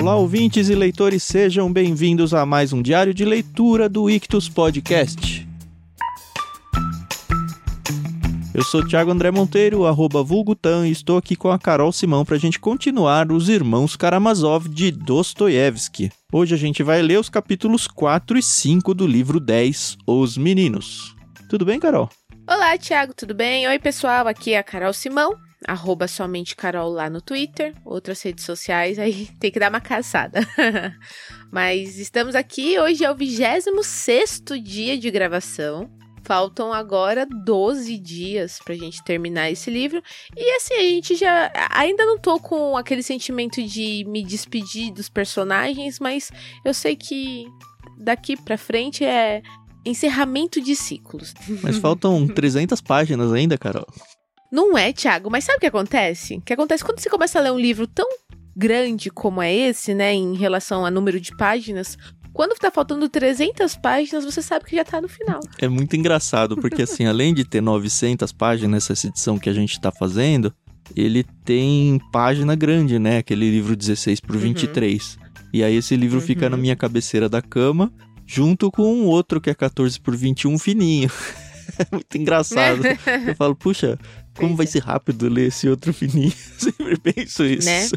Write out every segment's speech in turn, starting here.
Olá, ouvintes e leitores, sejam bem-vindos a mais um diário de leitura do Ictus Podcast. Eu sou Thiago André Monteiro, arroba Vulgutan, e estou aqui com a Carol Simão para a gente continuar Os Irmãos Karamazov de Dostoiévski. Hoje a gente vai ler os capítulos 4 e 5 do livro 10, Os Meninos. Tudo bem, Carol? Olá, Thiago, tudo bem? Oi, pessoal, aqui é a Carol Simão, arroba somente Carol lá no Twitter, outras redes sociais, aí tem que dar uma caçada. Mas estamos aqui, hoje é o 26 dia de gravação. Faltam agora 12 dias pra gente terminar esse livro. E assim, a gente já. Ainda não tô com aquele sentimento de me despedir dos personagens, mas eu sei que daqui pra frente é encerramento de ciclos. Mas faltam 300 páginas ainda, Carol. Não é, Thiago, mas sabe o que acontece? O que acontece quando você começa a ler um livro tão grande como é esse, né, em relação a número de páginas, quando tá faltando 300 páginas, você sabe que já tá no final. É muito engraçado, porque assim, além de ter 900 páginas essa edição que a gente tá fazendo, ele tem página grande, né? Aquele livro 16 por 23. Uhum. E aí esse livro uhum. fica na minha cabeceira da cama, junto com um outro que é 14 por 21 fininho. é muito engraçado. Eu falo, puxa, como vai é. ser rápido ler esse outro fininho? Eu sempre penso isso. Né?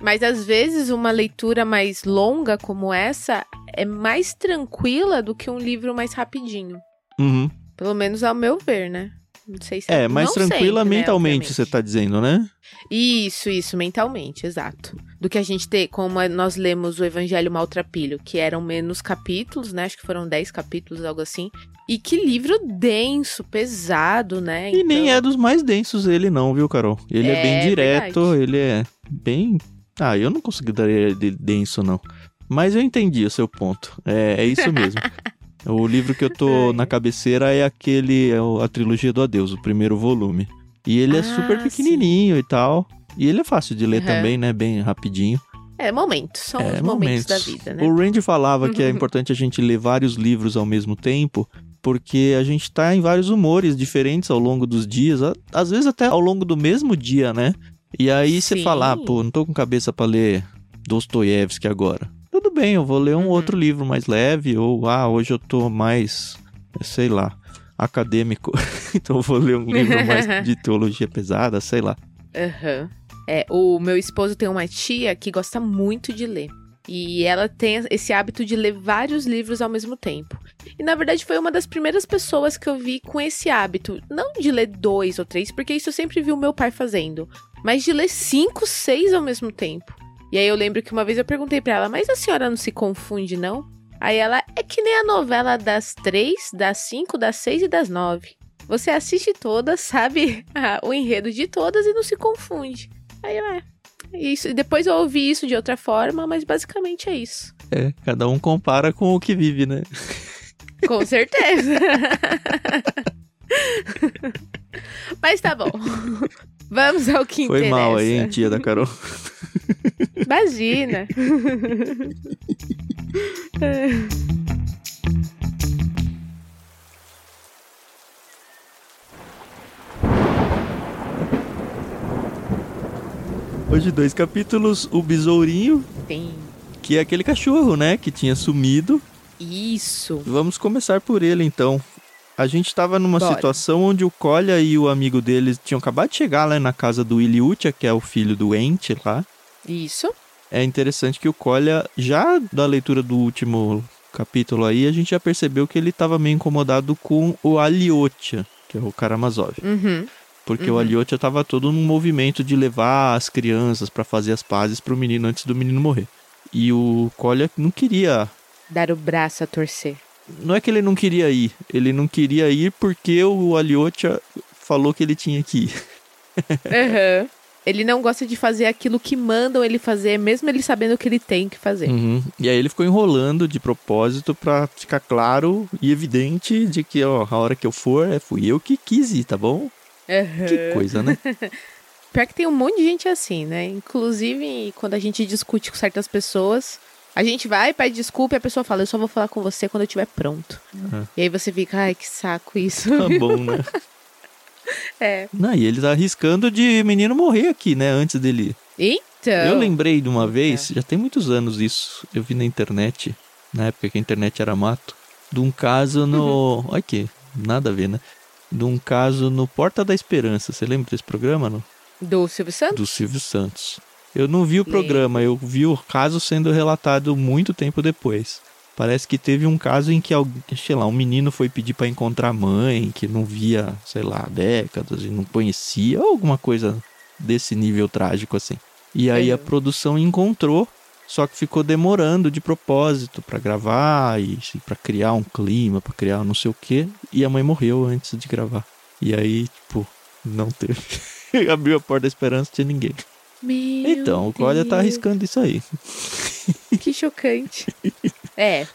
Mas às vezes uma leitura mais longa como essa é mais tranquila do que um livro mais rapidinho. Uhum. Pelo menos ao meu ver, né? Não sei se é. mais tranquila sempre, né, mentalmente, né, você tá dizendo, né? Isso, isso, mentalmente, exato. Do que a gente ter, como nós lemos o Evangelho Maltrapilho, que eram menos capítulos, né? Acho que foram 10 capítulos, algo assim. E que livro denso, pesado, né? E então... nem é dos mais densos ele não, viu, Carol? Ele é, é bem direto, verdade. ele é bem ah, eu não consideraria de denso, não. Mas eu entendi o seu ponto. É, é isso mesmo. o livro que eu tô na cabeceira é aquele, é a trilogia do Adeus, o primeiro volume. E ele é ah, é super pequenininho sim. e tal. E ele é fácil de ler uhum. também, né? Bem rapidinho. É, momentos. São é, os momentos. momentos da vida, né? O Randy falava que é importante a gente ler vários livros ao mesmo tempo, porque a gente tá em vários humores diferentes ao longo dos dias, às vezes até ao longo do mesmo dia, né? E aí você fala, ah, pô, não tô com cabeça para ler Dostoiévski agora. Tudo bem, eu vou ler um uhum. outro livro mais leve, ou ah, hoje eu tô mais, sei lá, acadêmico, então eu vou ler um livro mais de teologia pesada, sei lá. Aham. Uhum. É, o meu esposo tem uma tia que gosta muito de ler. E ela tem esse hábito de ler vários livros ao mesmo tempo. E na verdade foi uma das primeiras pessoas que eu vi com esse hábito. Não de ler dois ou três, porque isso eu sempre vi o meu pai fazendo. Mas de ler cinco, seis ao mesmo tempo. E aí eu lembro que uma vez eu perguntei para ela, mas a senhora não se confunde, não? Aí ela, é que nem a novela das três, das cinco, das seis e das nove. Você assiste todas, sabe o enredo de todas e não se confunde. Aí eu, é, isso, depois eu ouvi isso de outra forma, mas basicamente é isso. É, cada um compara com o que vive, né? Com certeza. mas tá bom. Vamos ao que Foi interessa. mal aí, hein, tia da Carol. Imagina. Hoje dois capítulos, o besourinho. Tem. Que é aquele cachorro, né? Que tinha sumido. Isso. Vamos começar por ele então. A gente estava numa Bora. situação onde o Kolya e o amigo deles tinham acabado de chegar lá na casa do Iliutia, que é o filho doente lá. Isso. É interessante que o Kolya, já da leitura do último capítulo aí, a gente já percebeu que ele estava meio incomodado com o Aliotia, que é o Karamazov. Uhum. Porque uhum. o Aliotia estava todo num movimento de levar as crianças para fazer as pazes para o menino antes do menino morrer. E o Kolya não queria dar o braço a torcer. Não é que ele não queria ir, ele não queria ir porque o Aliotia falou que ele tinha que ir. uhum. Ele não gosta de fazer aquilo que mandam ele fazer, mesmo ele sabendo que ele tem que fazer. Uhum. E aí ele ficou enrolando de propósito para ficar claro e evidente de que, ó, a hora que eu for, é, fui eu que quis ir, tá bom? Uhum. Que coisa, né? Pior que tem um monte de gente assim, né? Inclusive, quando a gente discute com certas pessoas, a gente vai, pede desculpa e a pessoa fala, eu só vou falar com você quando eu estiver pronto. Uhum. E aí você fica, ai, que saco isso. Tá bom, né? é. Não, e ele tá arriscando de menino morrer aqui, né? Antes dele. Então, Eu lembrei de uma vez, já tem muitos anos isso, eu vi na internet, na época que a internet era mato, de um caso no. Olha aqui, nada a ver, né? De um caso no Porta da Esperança. Você lembra desse programa, não? do Silvio Santos? Do Silvio Santos. Eu não vi o programa, eu vi o caso sendo relatado muito tempo depois. Parece que teve um caso em que, sei lá, um menino foi pedir pra encontrar a mãe, que não via, sei lá, décadas e não conhecia, ou alguma coisa desse nível trágico assim. E aí a produção encontrou, só que ficou demorando de propósito pra gravar e assim, pra criar um clima, pra criar não sei o quê, e a mãe morreu antes de gravar. E aí, tipo, não teve. Abriu a porta da esperança, tinha ninguém. Meu Então, o Códia tá arriscando isso aí. Que chocante. é.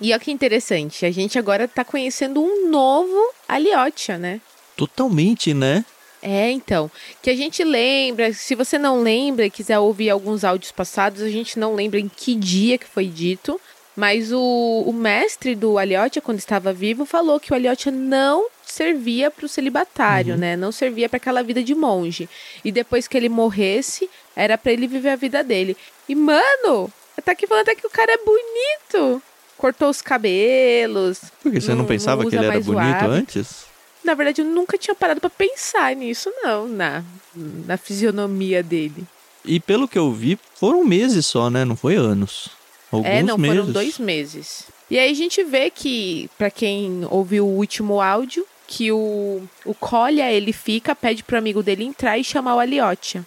E olha que interessante, a gente agora tá conhecendo um novo Aliotia, né? Totalmente, né? É, então, que a gente lembra, se você não lembra e quiser ouvir alguns áudios passados, a gente não lembra em que dia que foi dito, mas o, o mestre do Aliotia, quando estava vivo, falou que o Aliotia não servia para o celibatário, né? Não servia para aquela vida de monge. E depois que ele morresse, era para ele viver a vida dele. E, mano, tá aqui falando até que o cara é bonito. Cortou os cabelos. Porque você não, Não- pensava não que ele era bonito antes? Na verdade, eu nunca tinha parado pra pensar nisso, não, na, na fisionomia dele. E pelo que eu vi, foram meses só, né? Não foi anos. Alguns é, não, meses. foram dois meses. E aí a gente vê que, pra quem ouviu o último áudio, que o, o Colha, ele fica, pede pro amigo dele entrar e chamar o Aliotia.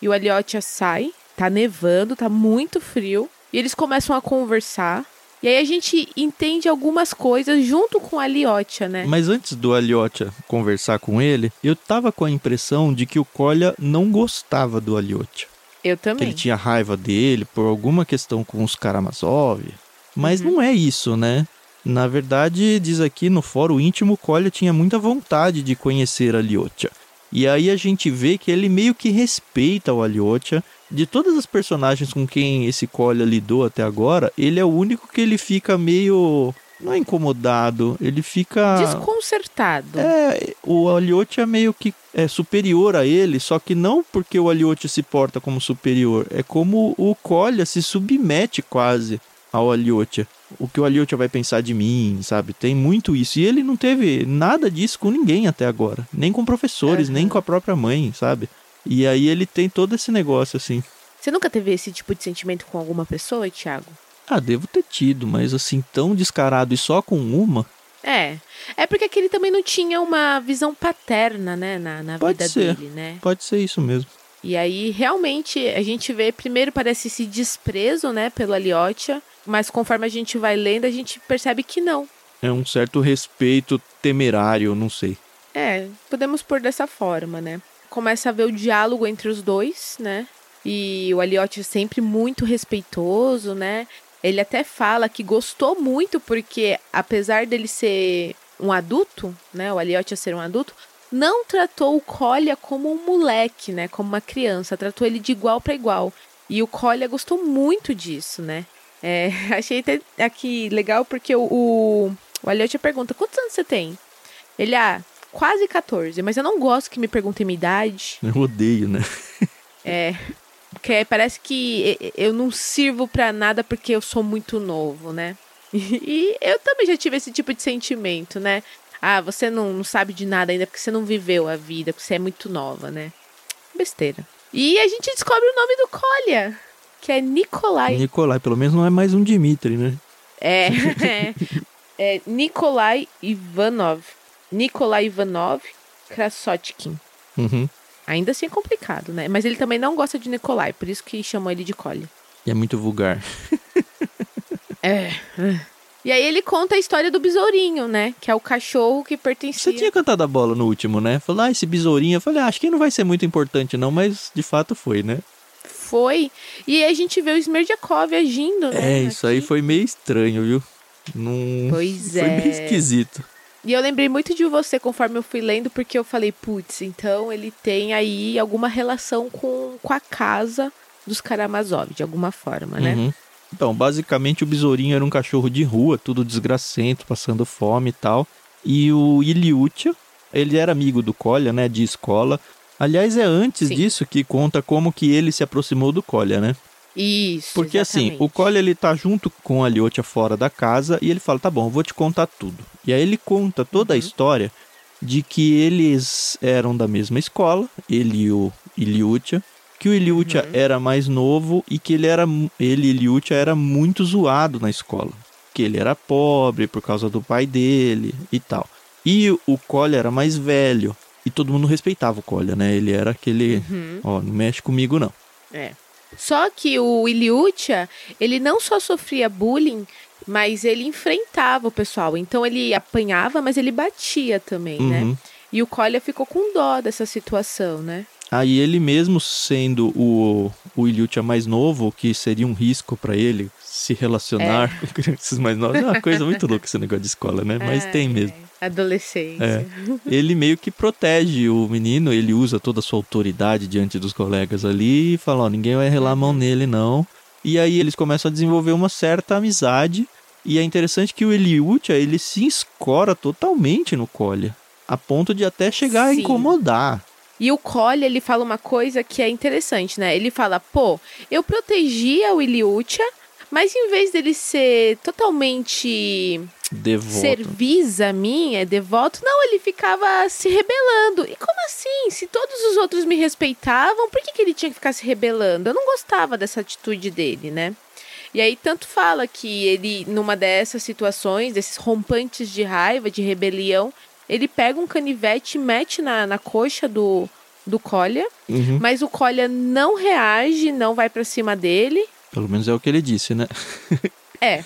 E o Aliotia sai, tá nevando, tá muito frio, e eles começam a conversar. E aí a gente entende algumas coisas junto com o Aliotia, né? Mas antes do Aliotia conversar com ele, eu tava com a impressão de que o Kolya não gostava do Aliotia. Eu Que também. ele tinha raiva dele por alguma questão com os Karamazov. Mas Uhum. não é isso, né? Na verdade, diz aqui no fórum íntimo, o Kolya tinha muita vontade de conhecer a Aliotia. E aí a gente vê que ele meio que respeita o Aliotia. De todas as personagens com quem esse Kolya lidou até agora, ele é o único que ele fica meio... Não é incomodado, ele fica... Desconcertado. É, o Aliotia meio que é superior a ele, só que não porque o Aliotia se porta como superior, é como o Kolya se submete quase ao Aliotia. O que o Aliotia vai pensar de mim, sabe? Tem muito isso. E ele não teve nada disso com ninguém até agora. Nem com professores, Aham. nem com a própria mãe, sabe? E aí ele tem todo esse negócio assim. Você nunca teve esse tipo de sentimento com alguma pessoa, Thiago? Ah, devo ter tido, mas assim, tão descarado e só com uma. É. É porque aquele também não tinha uma visão paterna, né, na, na Pode vida ser. dele, né? Pode ser isso mesmo. E aí, realmente, a gente vê, primeiro parece esse desprezo, né, pelo Aliotia, mas conforme a gente vai lendo, a gente percebe que não. É um certo respeito temerário, não sei. É, podemos pôr dessa forma, né? Começa a ver o diálogo entre os dois, né? E o Aliotti é sempre muito respeitoso, né? Ele até fala que gostou muito porque, apesar dele ser um adulto, né? O Aliotti ser um adulto, não tratou o Colha como um moleque, né? Como uma criança, tratou ele de igual para igual. E o Colha gostou muito disso, né? É, achei até aqui legal porque o, o, o Aliotti pergunta: quantos anos você tem? Ele, ah, quase 14, mas eu não gosto que me perguntem minha idade. Eu odeio, né? É. Porque parece que eu não sirvo pra nada porque eu sou muito novo, né? E eu também já tive esse tipo de sentimento, né? Ah, você não, não sabe de nada ainda porque você não viveu a vida, porque você é muito nova, né? Besteira. E a gente descobre o nome do Kolya, que é Nikolai. Nicolai, pelo menos não é mais um Dimitri, né? É, é, é Nikolai Ivanov. Nikolai Ivanov Krasotkin. Uhum. Ainda assim é complicado, né? Mas ele também não gosta de Nikolai, por isso que chamou ele de Collie. E é muito vulgar. É. E aí ele conta a história do besourinho, né? Que é o cachorro que pertencia. Você tinha cantado a bola no último, né? Falou, ah, esse besourinho. Eu falei, ah, acho que não vai ser muito importante, não, mas de fato foi, né? Foi. E aí a gente vê o Smerdjakov agindo, né? É, isso aí aqui. foi meio estranho, viu? Não... Pois Foi meio é. esquisito. E eu lembrei muito de você conforme eu fui lendo, porque eu falei, putz, então ele tem aí alguma relação com, com a casa dos Karamazov, de alguma forma, né? Uhum. Então, basicamente o besourinho era um cachorro de rua, tudo desgracento, passando fome e tal. E o Iliutia, ele era amigo do Kolya, né, de escola. Aliás, é antes Sim. disso que conta como que ele se aproximou do Colha, né? Isso. Porque assim, exatamente. o Colha ele tá junto com a Liotia fora da casa e ele fala: "Tá bom, eu vou te contar tudo". E aí ele conta toda a Uhum. história de que eles eram da mesma escola, ele e o Iliutia, que o Iliutia Uhum. era mais novo e que ele era ele Iliutia era muito zoado na escola, que ele era pobre por causa do pai dele e tal. E o- Colha era mais velho e todo mundo respeitava o Colha, né? Ele era aquele, Uhum. ó, não mexe comigo não. É. Só que o Iliutia, ele não só sofria bullying, mas ele enfrentava o pessoal. Então ele apanhava, mas ele batia também, né? Uhum. E o Colha ficou com dó dessa situação, né? Aí ele mesmo sendo o, o mais novo, que seria um risco pra ele se relacionar É. com crianças mais novas. É uma coisa muito louca esse negócio de escola, né? Mas tem Ai, mesmo. ai, Adolescência. É. Ele meio que protege o menino, ele usa toda a sua autoridade diante dos colegas ali e fala, ó, ninguém vai relar a mão nele não. E aí eles começam a desenvolver uma certa amizade. E é interessante que o Eliutia, ele se escora totalmente no Colha. A ponto de até chegar a Sim. incomodar. E o Colha, ele fala uma coisa que é interessante, né? Ele fala, pô, eu protegia o Iliutia, mas em vez dele ser totalmente Devoto. serviz a mim, é devoto, não, ele ficava se rebelando. E como assim? Se todos os outros me respeitavam, por que, que ele tinha que ficar se rebelando? Eu não gostava dessa atitude dele, né? E aí tanto fala que ele, numa dessas situações, desses rompantes de raiva, de rebelião, ele pega um canivete e mete na, na coxa do, do Colha, Uhum. mas o Colha não reage, não vai pra cima dele. Pelo menos é o que ele disse, né? É.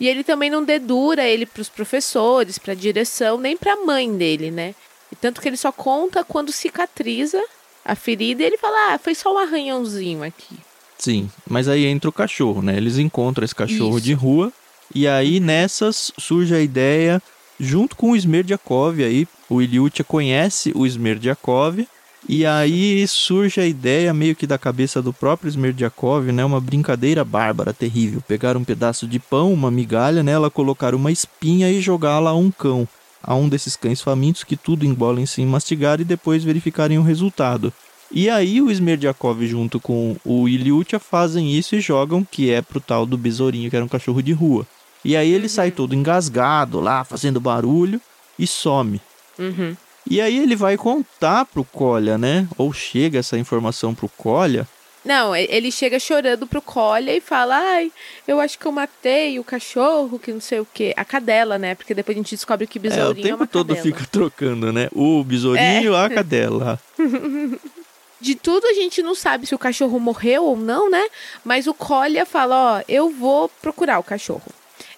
E ele também não dedura ele pros professores, pra direção, nem pra mãe dele, né? E tanto que ele só conta quando cicatriza a ferida e ele fala: "Ah, foi só um arranhãozinho aqui". Sim, mas aí entra o cachorro, né? Eles encontram esse cachorro Isso. de rua e aí nessas surge a ideia, junto com o Smerdiakov aí, o Iliutia conhece o Smerdiakov e aí surge a ideia meio que da cabeça do próprio Smerdiakov, né? Uma brincadeira bárbara, terrível. Pegar um pedaço de pão, uma migalha nela, colocar uma espinha e jogá-la a um cão. A um desses cães famintos que tudo engolem sem mastigar e depois verificarem o resultado. E aí o Smerdiakov junto com o Iliutia fazem isso e jogam, que é pro tal do besourinho, que era um cachorro de rua. E aí ele sai todo engasgado lá, fazendo barulho e some. Uhum. E aí ele vai contar pro Colha, né? Ou chega essa informação pro Colha. Não, ele chega chorando pro Colha e fala: "Ai, eu acho que eu matei o cachorro, que não sei o quê". A cadela, né? Porque depois a gente descobre que É, o besourinho é, tempo uma todo cadela. fica trocando, né? O besourinho, a cadela. De tudo a gente não sabe se o cachorro morreu ou não, né? Mas o Colha fala, ó, eu vou procurar o cachorro.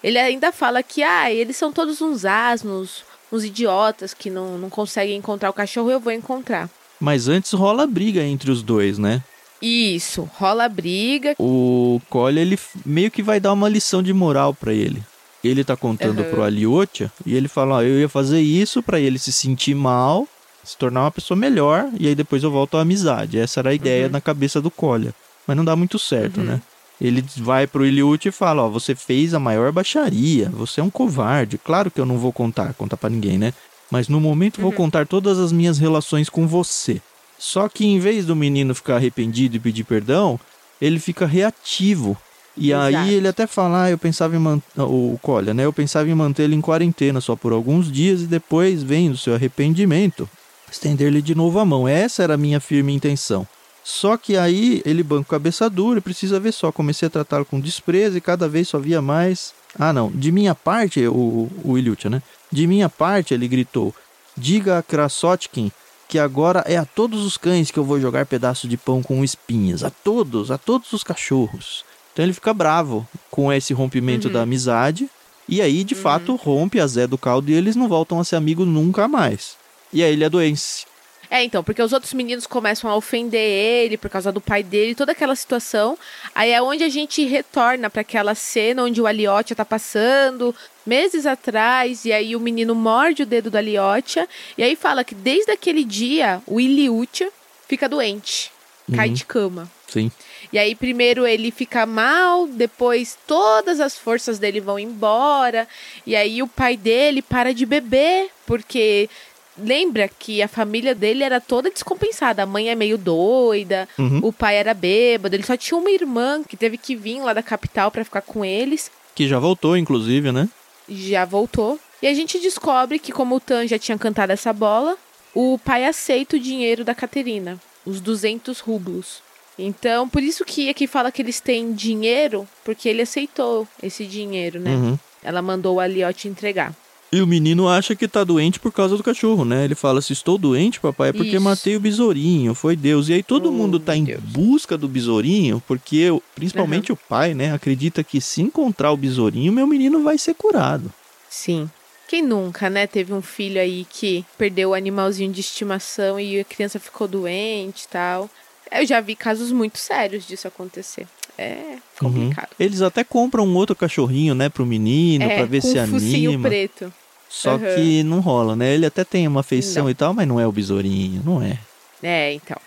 Ele ainda fala que, ah, eles são todos uns asnos, uns idiotas que não, não conseguem encontrar o cachorro, eu vou encontrar. Mas antes rola briga entre os dois, né? Isso, rola briga. O Colha, ele meio que vai dar uma lição de moral pra ele. Ele tá contando Aham. pro Aliotia e ele fala, ó, eu ia fazer isso pra ele se sentir mal, se tornar uma pessoa melhor e aí depois eu volto à amizade. Essa era a ideia Uhum. na cabeça do Colha. Mas não dá muito certo, né? Ele vai pro Iliotia e fala, ó, você fez a maior baixaria, você é um covarde. Claro que eu não vou contar, contar pra ninguém, né? Mas no momento vou contar todas as minhas relações com você. Só que em vez do menino ficar arrependido e pedir perdão, ele fica reativo. E Exato. aí ele até fala, ah, eu pensava em manter. O Colha, né? Eu pensava em mantê-lo em quarentena só por alguns dias e depois, vendo seu arrependimento, estender-lhe de novo a mão. Essa era a minha firme intenção. Só que aí ele banca cabeça dura e precisa ver só. Comecei a tratá-lo com desprezo e cada vez só via mais. Ah, não. De minha parte, o, o né? De minha parte, ele gritou: Diga a Krasotkin que agora é a todos os cães que eu vou jogar pedaço de pão com espinhas. A todos, a todos os cachorros. Então ele fica bravo com esse rompimento Uhum. da amizade. E aí, de fato, rompe a Zé do Caldo e eles não voltam a ser amigos nunca mais. E aí ele adoece. É, então, porque os outros meninos começam a ofender ele por causa do pai dele, toda aquela situação. Aí é onde a gente retorna para aquela cena onde o Aliotia tá passando meses atrás, e aí o menino morde o dedo do Aliotia, e aí fala que desde aquele dia o Iliutia fica doente, cai Uhum. de cama. Sim. E aí, primeiro ele fica mal, depois todas as forças dele vão embora. E aí, o pai dele para de beber, porque lembra que a família dele era toda descompensada. A mãe é meio doida, Uhum. o pai era bêbado, ele só tinha uma irmã que teve que vir lá da capital pra ficar com eles. Que já voltou, inclusive, né? Já voltou. E a gente descobre que, como o Tan já tinha cantado essa bola, o pai aceita o dinheiro da Caterina, os 200 rublos. Então, por isso que aqui fala que eles têm dinheiro, porque ele aceitou esse dinheiro, né? Uhum. Ela mandou o Aliote entregar. E o menino acha que tá doente por causa do cachorro, né? Ele fala: se estou doente, papai, é porque Isso. matei o besourinho, foi Deus. E aí todo Oh, mundo tá em Deus. busca do besourinho, porque principalmente o pai, né, acredita que se encontrar o besourinho, meu menino vai ser curado. Sim. Quem nunca, né, teve um filho aí que perdeu o animalzinho de estimação e a criança ficou doente e tal. Eu já vi casos muito sérios disso acontecer. É complicado. Eles até compram um outro cachorrinho, né, pro menino, é, pra ver com se um focinho anima. preto. Só Aham. que não rola, né? Ele até tem uma afeição Não. e tal, mas não é o besourinho, não é. É, então.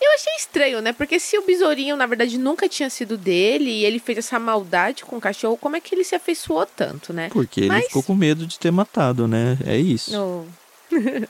Eu achei estranho, né? Porque se o besourinho, na verdade, nunca tinha sido dele e ele fez essa maldade com o cachorro, como é que ele se afeiçoou tanto, né? Porque ele Mas- ficou com medo de ter matado, né? É isso. No...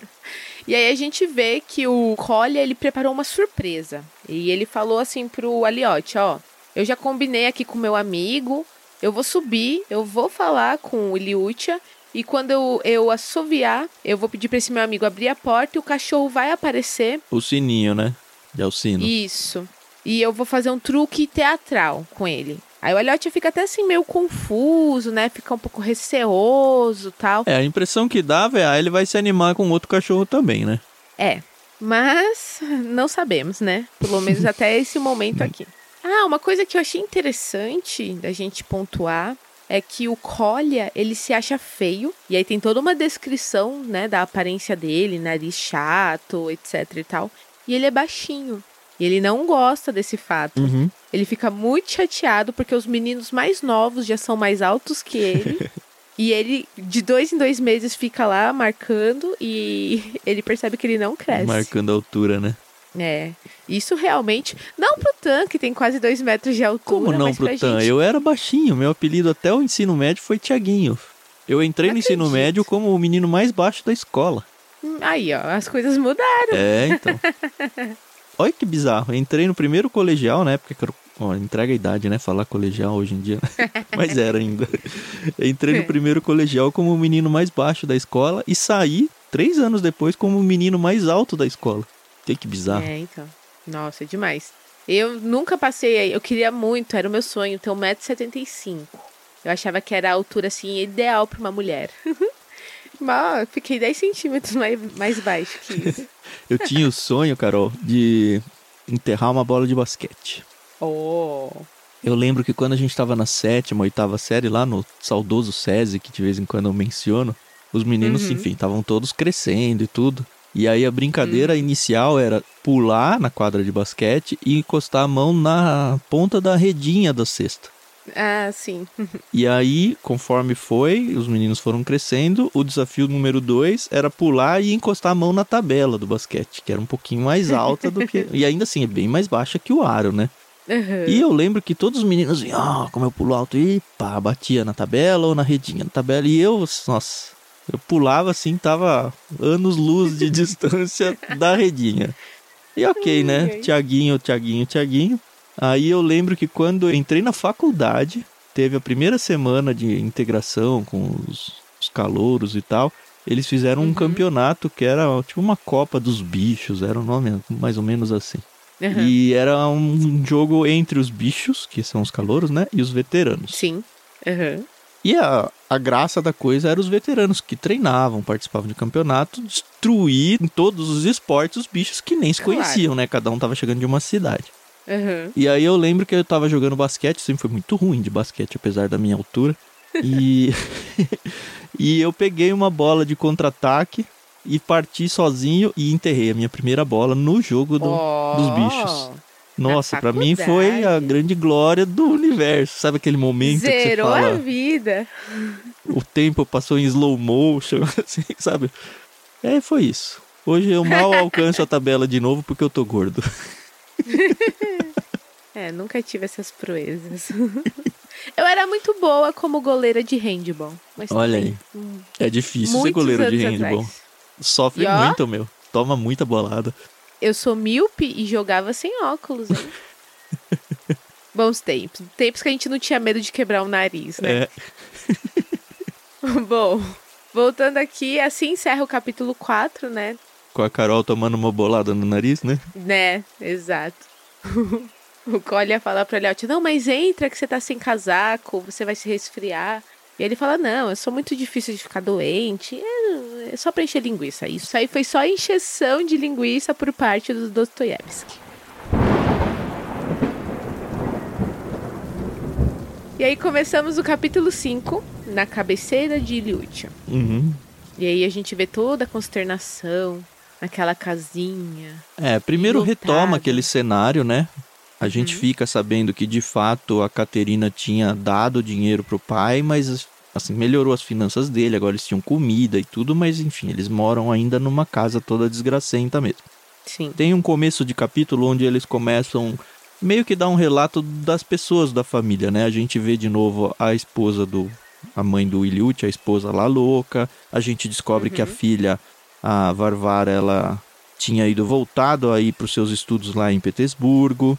e aí a gente vê que o Collier, ele preparou uma surpresa. E ele falou assim pro Aliote, ó, eu já combinei aqui com meu amigo, eu vou subir, eu vou falar com o Liutia, e quando eu, eu assoviar, eu vou pedir pra esse meu amigo abrir a porta e o cachorro vai aparecer. O sininho, né? De alcino. Isso. E eu vou fazer um truque teatral com ele. Aí o Elliot fica até assim meio confuso, né? Fica um pouco receoso tal. É, a impressão que dava é, ah, ele vai se animar com outro cachorro também, né? É. Mas não sabemos, né? Pelo menos até esse momento aqui. Ah, uma coisa que eu achei interessante da gente pontuar é que o Collia, ele se acha feio. E aí tem toda uma descrição, né, da aparência dele, nariz chato, etc e tal. E ele é baixinho. E ele não gosta desse fato. Uhum. Ele fica muito chateado porque os meninos mais novos já são mais altos que ele. e ele, de dois em dois meses, fica lá marcando e ele percebe que ele não cresce. Marcando a altura, né? É. Isso realmente. Não pro Tan, que tem quase dois metros de altura. Como não pro Tan? gente- Eu era baixinho, meu apelido até o ensino médio foi Tiaguinho. Eu entrei Não no ensino acredito. médio como o menino mais baixo da escola. Hum, Aí, ó, as coisas mudaram. É, então. Olha que bizarro. Eu entrei no primeiro colegial, na época que eu... Ó, entrega a idade, né? Falar colegial hoje em dia. Mas era ainda. Eu entrei no primeiro colegial como o menino mais baixo da escola e saí três anos depois como o menino mais alto da escola. Que que bizarro. É, então. Nossa, demais. Eu nunca passei aí. Eu queria muito, era o meu sonho, ter 1,75m. Eu achava que era a altura, assim, ideal pra uma mulher. Mas fiquei 10 centímetros mais, mais baixo que isso. Eu tinha o sonho, Carol, de enterrar uma bola de basquete. Oh. Eu lembro que quando a gente estava na sétima, oitava série, lá no saudoso SESI, que de vez em quando eu menciono, os meninos, Uhum. enfim, estavam todos crescendo e tudo. E aí a brincadeira inicial era pular na quadra de basquete e encostar a mão na ponta da redinha da cesta. Ah, sim. E aí, conforme foi, os meninos foram crescendo, o desafio número dois era pular e encostar a mão na tabela do basquete, que era um pouquinho mais alta do que. E ainda assim, é bem mais baixa que o aro, né? Uhum. E eu lembro que todos os meninos iam, ah, como eu pulo alto, e pá, batia na tabela ou na redinha na tabela. E eu, nossa, eu pulava assim, tava anos luz de distância da redinha. E ok, né? Ai. Tiaguinho, Tiaguinho, Tiaguinho. Aí eu lembro que quando eu entrei na faculdade, teve a primeira semana de integração com os, os calouros e tal. Eles fizeram um Uhum. campeonato que era tipo uma Copa dos Bichos, era o nome mais ou menos assim. Uhum. E era um jogo entre os bichos, que são os calouros, né? E os veteranos. Sim. Uhum. E a, a graça da coisa era os veteranos que treinavam, participavam de campeonato, destruir em todos os esportes os bichos que nem se Claro. conheciam, né? Cada um tava chegando de uma cidade. Uhum. E aí eu lembro que eu tava jogando basquete, sempre foi muito ruim de basquete, apesar da minha altura. E, e eu peguei uma bola de contra-ataque e parti sozinho e enterrei a minha primeira bola no jogo do, dos bichos. Nossa, pra mim foi a grande glória do universo. Sabe aquele momento Zerou que você a fala, vida. o tempo passou em slow motion, assim, sabe? É, foi isso. Hoje eu mal alcanço a tabela de novo porque eu tô gordo. É, nunca tive essas proezas. Eu era muito boa como goleira de handball. Mas Olha também, aí. hum, É difícil ser goleiro de handball. atrás. Sofre E ó. muito, meu. Toma muita bolada. Eu sou míope e jogava sem óculos, hein? Bons tempos. Tempos que a gente não tinha medo de quebrar o nariz, né? É, Bom, voltando aqui, assim encerra o capítulo 4, né? com a Carol tomando uma bolada no nariz, né? Né, exato. o Cole ia falar pra Elliot, não, mas entra que você tá sem casaco, você vai se resfriar. E ele fala, não, eu sou muito difícil de ficar doente, é, é só pra encher linguiça. Isso aí foi só encheção de linguiça por parte do Dostoiévski. E aí começamos o capítulo 5, na cabeceira de Iliútia. Uhum. E aí a gente vê toda a consternação naquela casinha. É, primeiro retoma aquele cenário, né? A gente Uhum. fica sabendo que de fato a Caterina tinha dado dinheiro pro pai, mas assim, melhorou as finanças dele, agora eles tinham comida e tudo, mas enfim, eles moram ainda numa casa toda desgracenta mesmo. Sim. Tem um começo de capítulo onde eles começam meio que dar um relato das pessoas da família, né? A gente vê de novo a esposa do a mãe do Iliut, a esposa lá louca. A gente descobre que a filha, a Varvara, ela tinha ido voltado aí para os seus estudos lá em Petersburgo.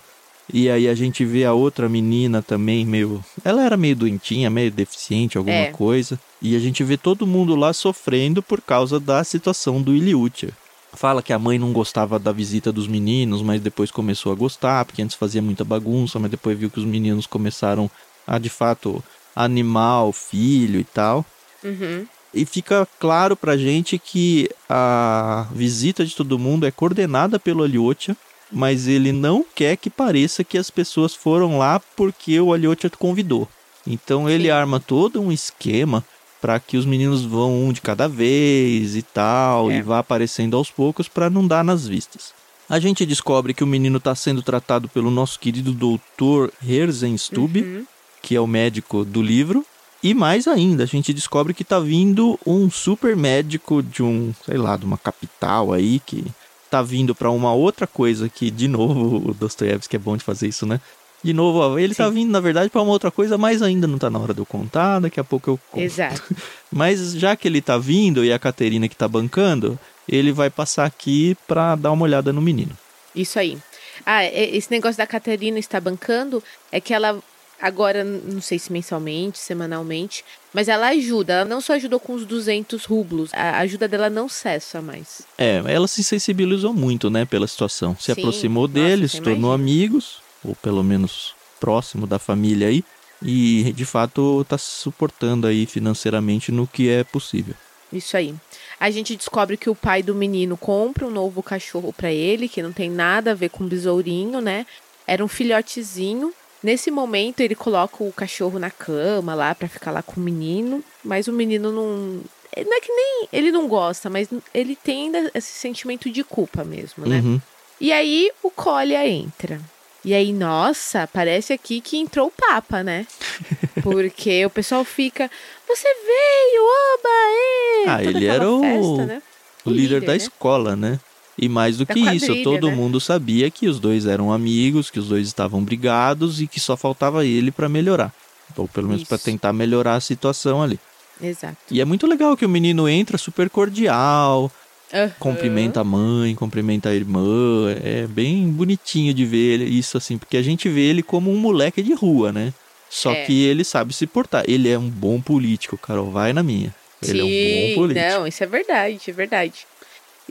E aí a gente vê a outra menina também meio, ela era meio doentinha, meio deficiente, alguma É. coisa. E a gente vê todo mundo lá sofrendo por causa da situação do Iliut. Fala que a mãe não gostava da visita dos meninos, mas depois começou a gostar, porque antes fazia muita bagunça, mas depois viu que os meninos começaram a de fato animar o filho e tal. Uhum. E fica claro pra gente que a visita de todo mundo é coordenada pelo Aliotia, mas ele não quer que pareça que as pessoas foram lá porque o Aliotia convidou. Então ele Sim. arma todo um esquema para que os meninos vão um de cada vez e tal, É. e vá aparecendo aos poucos para não dar nas vistas. A gente descobre que o menino está sendo tratado pelo nosso querido doutor Herzenstube, Uhum. que é o médico do livro. E mais ainda, a gente descobre que tá vindo um super médico de um, sei lá, de uma capital aí, que tá vindo para uma outra coisa que, de novo, o Dostoiévski é bom de fazer isso, né? De novo, ó, ele tá Sim. vindo, na verdade, para uma outra coisa, mas ainda não tá na hora de eu contar, daqui a pouco eu conto. Exato. Mas já que ele tá vindo e a Caterina que tá bancando, ele vai passar aqui pra dar uma olhada no menino. Isso aí. Ah, esse negócio da Catarina estar bancando é que ela agora, não sei se mensalmente, semanalmente, mas ela ajuda. Ela não só ajudou com os 200 rublos, a ajuda dela não cessa mais. É, ela se sensibilizou muito, né, pela situação. Se Sim, aproximou nossa, deles, se tornou amigos, ou pelo menos próximo da família aí, e de fato tá se suportando aí financeiramente no que é possível. Isso aí. A gente descobre que o pai do menino compra um novo cachorro pra ele, que não tem nada a ver com besourinho, né? Era um filhotezinho. Nesse momento ele coloca o cachorro na cama lá pra ficar lá com o menino, mas o menino não não é que nem ele não gosta, mas ele tem ainda esse sentimento de culpa mesmo, né? Uhum. E aí o Colia entra. E aí, nossa, parece aqui que entrou o Papa, né? Porque o pessoal fica, você veio, oba, ê! Ah, Toda ele era o- festa, né? O líder, da né? escola, né? E mais do Da que isso, quadrilha, todo né? mundo sabia que os dois eram amigos, que os dois estavam brigados e que só faltava ele pra melhorar. Ou pelo menos Isso. tentar melhorar a situação ali. Exato. E é muito legal que o menino entra super cordial, Aham. cumprimenta a mãe, cumprimenta a irmã. É bem bonitinho de ver isso assim, porque a gente vê ele como um moleque de rua, né? Só É. que ele sabe se portar. Ele é um bom político, Carol, vai na minha. Ele é um bom Sim, político. Não, isso é verdade, é verdade.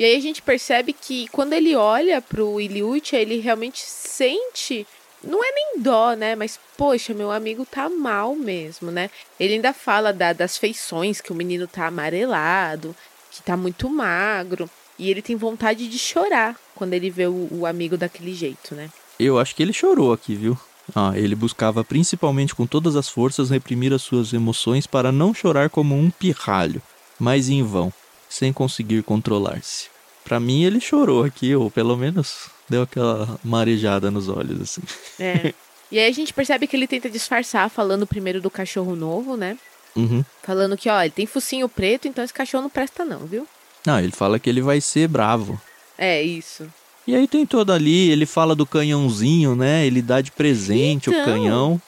E aí a gente percebe que quando ele olha pro Iliutia, ele realmente sente. Não é nem dó, né? Mas, poxa, meu amigo tá mal mesmo, né? Ele ainda fala da- das feições, que o menino tá amarelado, que tá muito magro. E ele tem vontade de chorar quando ele vê o, o amigo daquele jeito, né? Eu acho que ele chorou aqui, viu? Ah, ele buscava principalmente com todas as forças reprimir as suas emoções para não chorar como um pirralho, mas em vão, sem conseguir controlar-se. Pra mim ele chorou aqui, ou pelo menos deu aquela marejada nos olhos assim. É. e aí a gente percebe que ele tenta disfarçar, falando primeiro do cachorro novo, né? Uhum. Falando que, ó, ele tem focinho preto, então esse cachorro não presta não, viu? Não, ele fala que ele vai ser bravo. É, isso. E aí tem todo ali, ele fala do canhãozinho, né? Ele dá de presente o Então. canhão.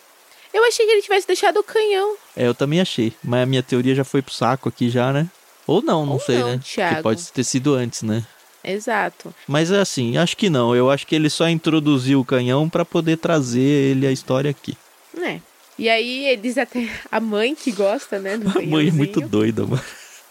Eu achei que ele tivesse deixado o canhão. É, eu também achei, mas a minha teoria já foi pro saco aqui já, né? Ou não, não Ou sei, não, né? Thiago. Que pode ter sido antes, né? Exato. Mas é assim, acho que não. Eu acho que ele só introduziu o canhão pra poder trazer ele a história aqui. É. E aí eles até. A mãe que gosta, né? Do A mãe é muito doida, mano.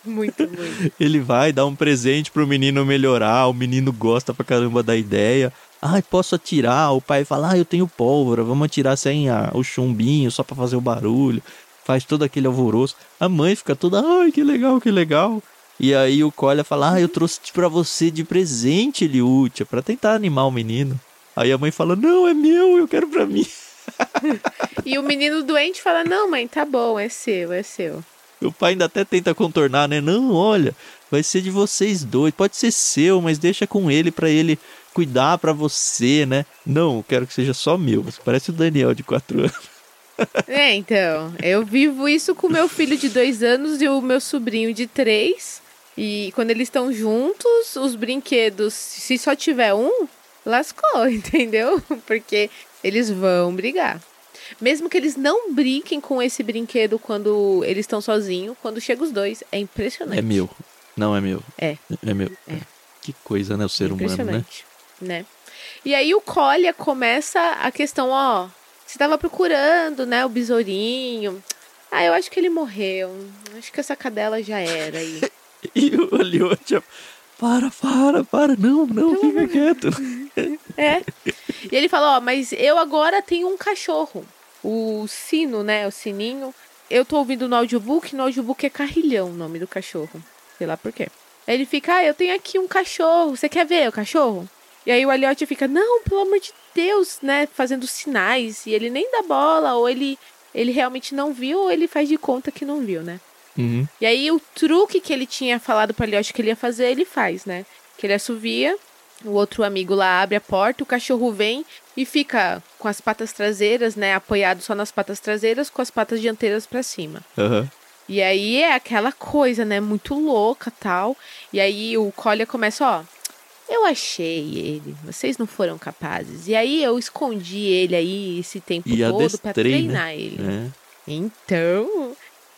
Muito, muito. Ele vai dar um presente pro menino melhorar, o menino gosta pra caramba da ideia. Ai, posso atirar? O pai fala, ah, eu tenho pólvora, vamos atirar sem a- o chumbinho, só pra fazer o barulho. Faz todo aquele alvoroço. A mãe fica toda, ai, que legal, que legal. E aí o Colha fala, ah, eu trouxe pra você de presente, Liútia, pra tentar animar o menino. Aí a mãe fala, não, é meu, eu quero pra mim. E o menino doente fala: Não, mãe, tá bom, é seu, é seu. O pai ainda até tenta contornar, né? Não, olha, vai ser de vocês dois. Pode ser seu, mas deixa com ele pra ele cuidar pra você, né? Não, eu quero que seja só meu. Você parece o Daniel de 4 anos. É, então, eu vivo isso com meu filho de dois anos e o meu sobrinho de três. E quando eles estão juntos, os brinquedos, se só tiver um, lascou, entendeu? Porque eles vão brigar. Mesmo que eles não brinquem com esse brinquedo quando eles estão sozinhos, quando chega os dois, é impressionante. É meu. Não é meu. É. É meu. É. Que coisa, né? O ser humano, né? Impressionante, né? E aí o Colha começa a questão, ó, você tava procurando, né, o besourinho. Ah, eu acho que ele morreu. Acho que essa cadela já era aí. E o Liotia, para, para, para. Não, não, fica quieto. é. E ele fala, ó, mas eu agora tenho um cachorro. O sino, né, o sininho. Eu tô ouvindo no audiobook, no audiobook é Carrilhão o nome do cachorro. Sei lá por quê. Aí ele fica, ah, eu tenho aqui um cachorro. Você quer ver o cachorro? E aí o Elliot fica, não, pelo amor de Deus, né? Fazendo sinais. E ele nem dá bola, ou ele, ele realmente não viu, ou ele faz de conta que não viu, né? Uhum. E aí o truque que ele tinha falado pro Elliot que ele ia fazer, ele faz, né? Que ele assovia, o outro amigo lá abre a porta, o cachorro vem e fica com as patas traseiras, né? Apoiado só nas patas traseiras, com as patas dianteiras para cima. Aham. E aí é aquela coisa, né? Muito louca tal. E aí o Collier começa, ó. Eu achei ele, vocês não foram capazes. E aí eu escondi ele aí esse tempo E todo pra adestrei, treinar né? ele. É. Então.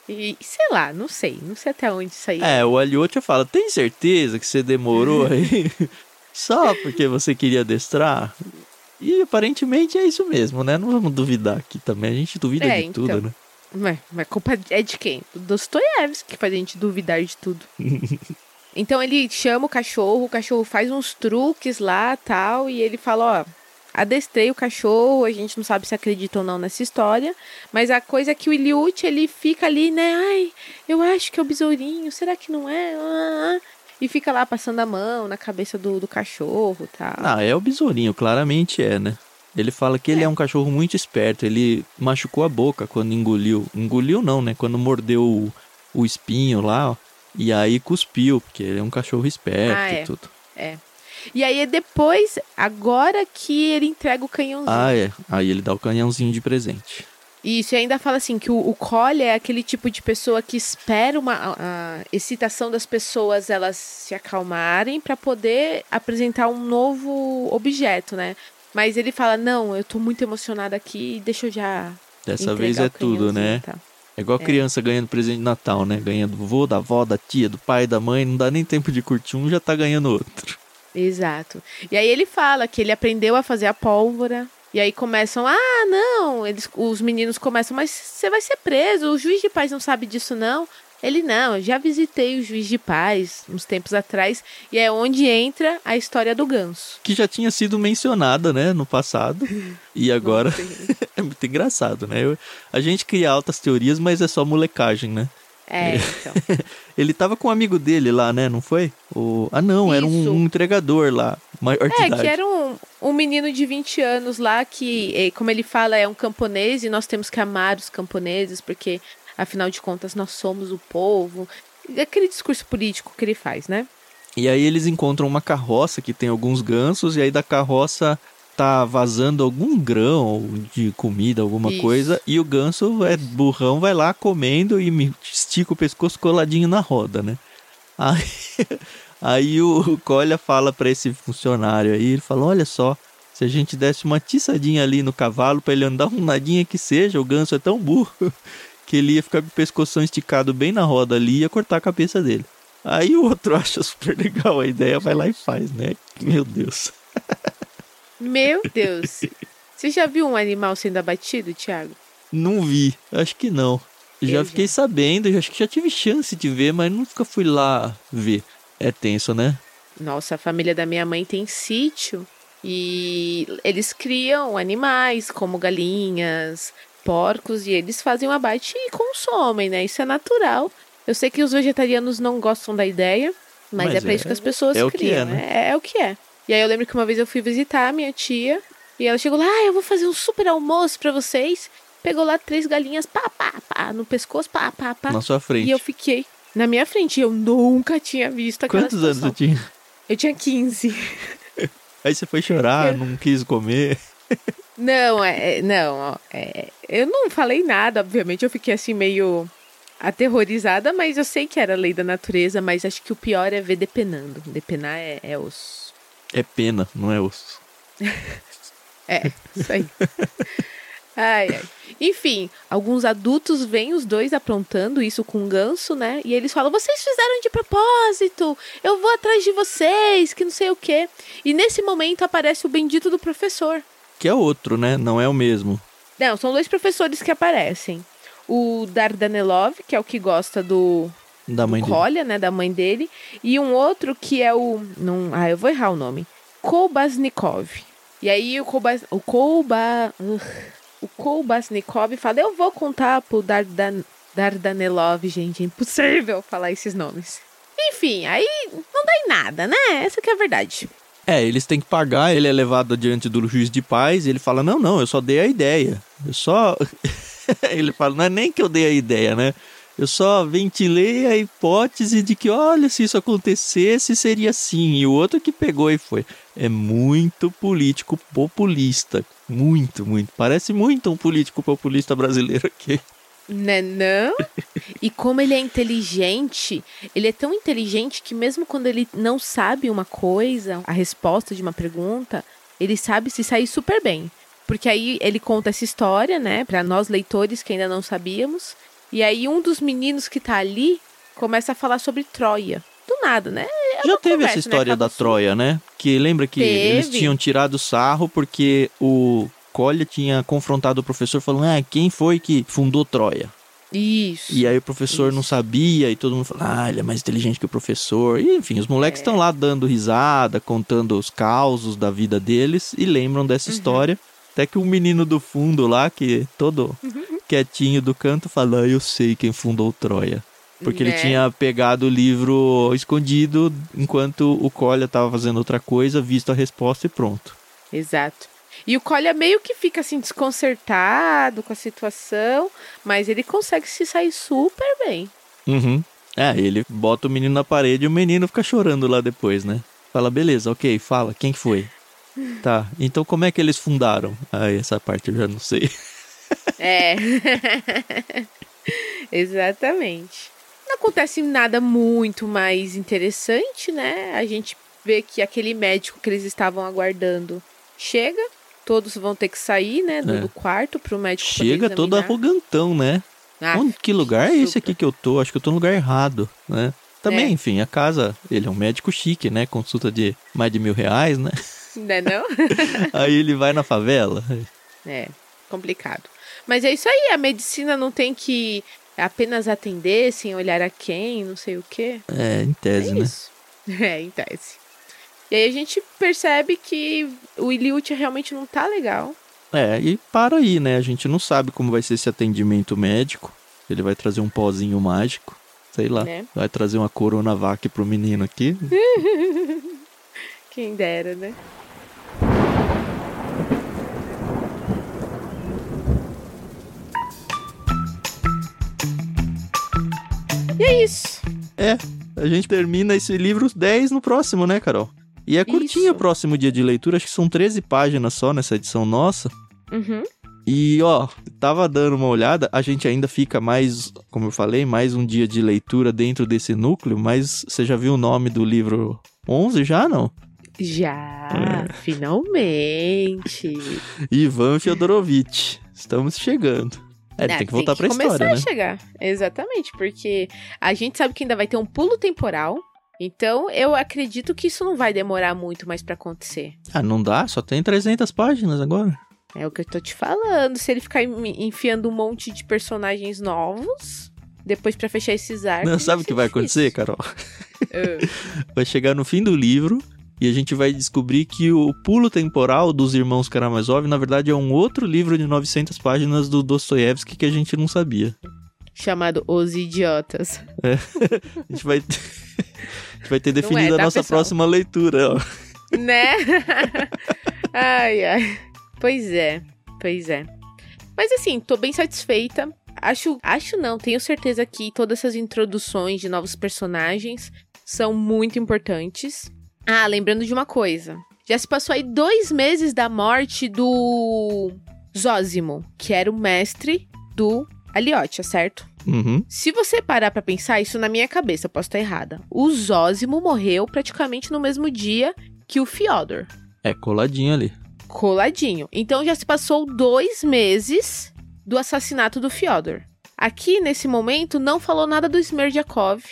E sei lá, não sei. Não sei até onde isso aí. É, o Aliotia fala, tem certeza que você demorou aí? Só porque você queria adestrar? E aparentemente é isso mesmo, né? Não vamos duvidar aqui também. A gente duvida É, de tudo, então. né? Mas, mas culpa é de quem? Do Dostoiévski que faz a gente duvidar de tudo. então ele chama o cachorro, o cachorro faz uns truques lá tal, e ele fala: Ó, adestrei o cachorro, a gente não sabe se acredita ou não nessa história, mas a coisa é que o Iliute ele fica ali, né? Ai, eu acho que é o besourinho, será que não é? Ah, ah. E fica lá passando a mão na cabeça do, do cachorro tal. Ah, é o besourinho, claramente é, né? Ele fala que ele é um cachorro muito esperto. Ele machucou a boca quando engoliu. Engoliu não, né? Quando mordeu o, o espinho lá, ó. E aí cuspiu, porque ele é um cachorro esperto Ah, e é. tudo. E aí depois, agora que ele entrega o canhãozinho. Ah, é. Aí ele dá o canhãozinho de presente. Isso, e ainda fala assim que o, o Collie é aquele tipo de pessoa que espera uma a, a excitação das pessoas elas se acalmarem para poder apresentar um novo objeto, né? Mas ele fala: "Não, eu tô muito emocionada aqui, deixa eu já Dessa vez é tudo, né? e tal." É igual criança ganhando presente de Natal, né? Ganha do vô, da avó, da tia, do pai, da mãe. Não dá nem tempo de curtir um, já tá ganhando outro. Exato. E aí ele fala que ele aprendeu a fazer a pólvora. E aí começam, ah, não, eles, os meninos começam, mas você vai ser preso, o juiz de paz não sabe disso, não. Ele, não, eu já visitei o juiz de paz uns tempos atrás, e é onde entra a história do ganso. Que já tinha sido mencionada, né? No passado. E agora Nossa, é muito engraçado, né? Eu- a gente cria altas teorias, mas é só molecagem, né? É, então. Ele tava com um amigo dele lá, né? Não foi? O... Ah, não, era um, um entregador lá, maior de É, idade. que era um, um menino de 20 anos lá que, eh, como ele fala, é um camponês e nós temos que amar os camponeses porque, afinal de contas, nós somos o povo. Aquele discurso político que ele faz, né? E aí eles encontram uma carroça que tem alguns gansos, e aí da carroça tá vazando algum grão de comida, alguma Isso. coisa, e o ganso é burrão, vai lá comendo e me estica o pescoço coladinho na roda, né? Aí, aí o Colha fala pra esse funcionário aí, ele fala, olha só, se a gente desse uma tiçadinha ali no cavalo pra ele andar um nadinha que seja, o ganso é tão burro que ele ia ficar com o pescoção esticado bem na roda ali e ia cortar a cabeça dele. Aí o outro acha super legal a ideia, vai lá e faz, né? Meu Deus. Meu Deus. Você já viu um animal sendo abatido, Thiago? Não vi, acho que não. Já fiquei sabendo, acho que já tive chance de ver, mas nunca fui lá ver. É tenso, né? Nossa, a família da minha mãe tem sítio e eles criam animais como galinhas, porcos e eles fazem o abate e consomem, né? Isso é natural. Eu sei que os vegetarianos não gostam da ideia, mas, Mas é pra é- isso que as pessoas é o que criam, é, né? né? É, é o que é. E aí eu lembro que uma vez eu fui visitar a minha tia e ela chegou lá, ah, eu vou fazer um super almoço pra vocês. Pegou lá três galinhas, pá, pá, pá, no pescoço, pá, pá, pá. Na sua frente. E eu fiquei na minha frente. Eu nunca tinha visto aquela Quantos anos situação. você tinha? Eu tinha 15. Aí você foi chorar, Eu- não quis comer. Não, é, é- não, é, eu não falei nada, obviamente, eu fiquei assim meio aterrorizada, mas eu sei que era lei da natureza, mas acho que o pior é ver depenando. Depenar é, é osso. É pena, não é osso. É, isso aí. Ai, ai. Enfim, alguns adultos veem os dois aprontando isso com um ganso, né? E eles falam: vocês fizeram de propósito, eu vou atrás de vocês, que não sei o quê. E nesse momento aparece o bendito do professor. Que é outro, né? Não é o mesmo. Não, são dois professores que aparecem. O Dardanelov, que é o que gosta do, Da mãe do dele. Kolya, né, da mãe dele, e um outro que é o, não, ah, eu vou errar o nome. Kolbasnikov. E aí o Kolbas, o Kolba, ugh, o Kolbasnikov fala: "Eu vou contar pro Dardan, Dardanelov, gente, é impossível falar esses nomes". Enfim, aí não dá em nada, né? Essa que é a verdade. É, eles têm que pagar, ele é levado diante do juiz de paz ele fala: Não, não, eu só dei a ideia. Eu só. ele fala: Não é nem que eu dei a ideia, né? Eu só ventilei a hipótese de que, olha, se isso acontecesse, seria assim. E o outro que pegou e foi. É muito político populista. Muito, muito. Parece muito um político populista brasileiro aqui. Né não? E como ele é inteligente, ele é tão inteligente que mesmo quando ele não sabe uma coisa, a resposta de uma pergunta, ele sabe se sair super bem. Porque aí ele conta essa história, né, para nós leitores que ainda não sabíamos. E aí um dos meninos que tá ali começa a falar sobre Troia. Do nada, né? É Já teve conversa, essa né, história da acaba Troia, né? Que lembra que eles Teve. tinham tirado sarro porque o Colha tinha confrontado o professor falando: Ah, quem foi que fundou Troia? Isso. E aí o professor não sabia e todo mundo falou: Ah, ele é mais inteligente que o professor. E enfim, os moleques É. estão lá dando risada, contando os causos da vida deles e lembram dessa Uhum. história. Até que o menino do fundo lá, que todo Uhum. quietinho do canto, fala: ah, Eu sei quem fundou Troia. Porque ele Né? tinha pegado o livro escondido enquanto o Colha tava fazendo outra coisa, visto a resposta e pronto. Exato. E o Colha meio que fica assim desconcertado com a situação, mas ele consegue se sair super bem. Uhum. É, ele bota o menino na parede e o menino fica chorando lá depois, né? Fala, beleza, ok, fala, quem que foi? Tá, então como é que eles fundaram? Ah, essa parte eu já não sei. É. Exatamente. Não acontece nada muito mais interessante, né? A gente vê que aquele médico que eles estavam aguardando chega, todos vão ter que sair, né, do, É. do quarto pro médico Chega todo arrogantão, né? Ah, Onde, que lugar é esse aqui que eu tô? Acho que eu tô no lugar errado, né? Também, É. enfim, a casa, ele é um médico chique, né? Consulta de mais de mil reais, né? Né não? Aí ele vai na favela. É, complicado. Mas é isso aí, a medicina não tem que apenas atender sem olhar a quem, não sei o quê. É, em tese, é né? isso. É, em tese. E aí a gente percebe que o Iliut realmente não tá legal. É, e para aí, né? A gente não sabe como vai ser esse atendimento médico. Ele vai trazer um pozinho mágico, sei lá. Né? Vai trazer uma Coronavac pro menino aqui. Quem dera, né? E é isso. É, a gente termina esse livro 10 no próximo, né, Carol? E é curtinho Isso. o próximo dia de leitura, acho que são 13 páginas só nessa edição nossa. Uhum. E ó, tava dando uma olhada, a gente ainda fica mais, como eu falei, mais um dia de leitura dentro desse núcleo, mas você já viu o nome do livro 11 já, não? Já, finalmente. Ivan Fyodorovitch. Estamos chegando. É, tem que voltar tem que pra história, né? a chegar. Exatamente, porque a gente sabe que ainda vai ter um pulo temporal. Então, eu acredito que isso não vai demorar muito mais para acontecer. Ah, não dá? Só tem 300 páginas agora. É o que eu tô te falando. Se ele ficar enfiando um monte de personagens novos, depois para fechar esses arcos. Não, sabe o que vai acontecer, Carol? Uh. vai chegar no fim do livro e a gente vai descobrir que o pulo temporal dos irmãos Karamazov, na verdade, é um outro livro de 900 páginas do Dostoiévski que a gente não sabia. Chamado Os Idiotas. É. A gente vai, a gente vai ter definido é, tá, a nossa pessoal? próxima leitura, ó. Né? ai, ai. Pois é, pois é. Mas assim, tô bem satisfeita. Acho, acho não, tenho certeza que todas essas introduções de novos personagens são muito importantes. Ah, lembrando de uma coisa. Já se passou aí dois meses da morte do Zósimo, que era o mestre do Aliotia, certo? Uhum. Se você parar para pensar isso na minha cabeça, eu posso estar errada. O Zósimo morreu praticamente no mesmo dia que o Fyodor. É, coladinho ali. Coladinho. Então já se passou dois meses do assassinato do Fyodor. Aqui, nesse momento, não falou nada do Smerdyakov,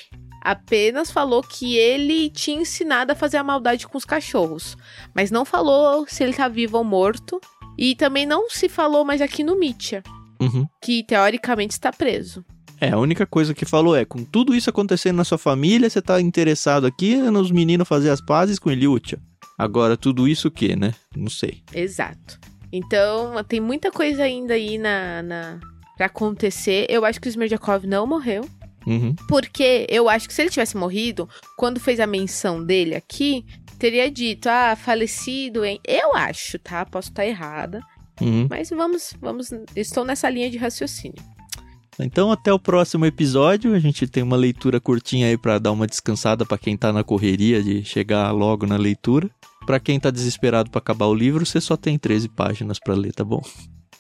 apenas falou que ele tinha ensinado a fazer a maldade com os cachorros, mas não falou se ele tá vivo ou morto. E também não se falou mais aqui no Mitya, uhum. que teoricamente está preso. É, a única coisa que falou é, com tudo isso acontecendo na sua família, você tá interessado aqui nos meninos fazer as pazes com Eliutia. Agora, tudo isso o quê, né? Não sei. Exato. Então, tem muita coisa ainda aí na, na... pra acontecer. Eu acho que o Smerdyakov não morreu. Uhum. Porque eu acho que se ele tivesse morrido, quando fez a menção dele aqui, teria dito, ah, falecido em. Eu acho, tá? Posso estar errada. Uhum. Mas vamos, vamos. Estou nessa linha de raciocínio. Então, até o próximo episódio. A gente tem uma leitura curtinha aí para dar uma descansada para quem tá na correria de chegar logo na leitura. Para quem tá desesperado para acabar o livro, você só tem 13 páginas para ler, tá bom?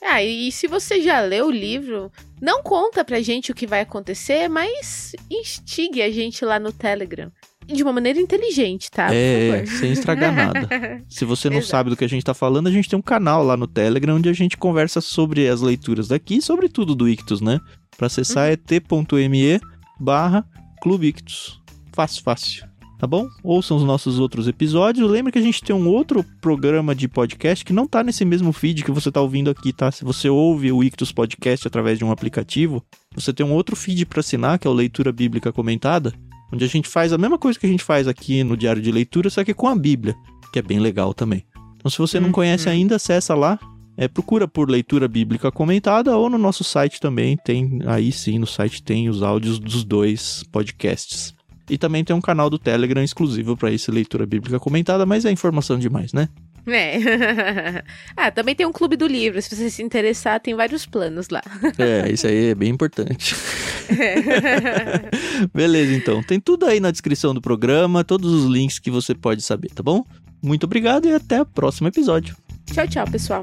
Ah, e se você já leu o livro, não conta pra gente o que vai acontecer, mas instigue a gente lá no Telegram. De uma maneira inteligente, tá? É, sem estragar nada. Se você não sabe do que a gente tá falando, a gente tem um canal lá no Telegram onde a gente conversa sobre as leituras daqui e sobre tudo do Ictus, né? Pra acessar uhum. é t.me barra Clube Ictus. Fácil, fácil tá bom? Ouçam os nossos outros episódios. Lembra que a gente tem um outro programa de podcast que não tá nesse mesmo feed que você tá ouvindo aqui, tá? Se você ouve o Ictus Podcast através de um aplicativo, você tem um outro feed para assinar, que é o Leitura Bíblica Comentada, onde a gente faz a mesma coisa que a gente faz aqui no Diário de Leitura, só que com a Bíblia, que é bem legal também. Então, se você não uhum. conhece ainda, acessa lá, é, procura por leitura bíblica comentada ou no nosso site também tem, aí sim no site tem os áudios dos dois podcasts. E também tem um canal do Telegram exclusivo para esse leitura bíblica comentada, mas é informação demais, né? É. ah, também tem um clube do livro. Se você se interessar, tem vários planos lá. é, isso aí é bem importante. É. Beleza, então. Tem tudo aí na descrição do programa, todos os links que você pode saber, tá bom? Muito obrigado e até o próximo episódio. Tchau, tchau, pessoal.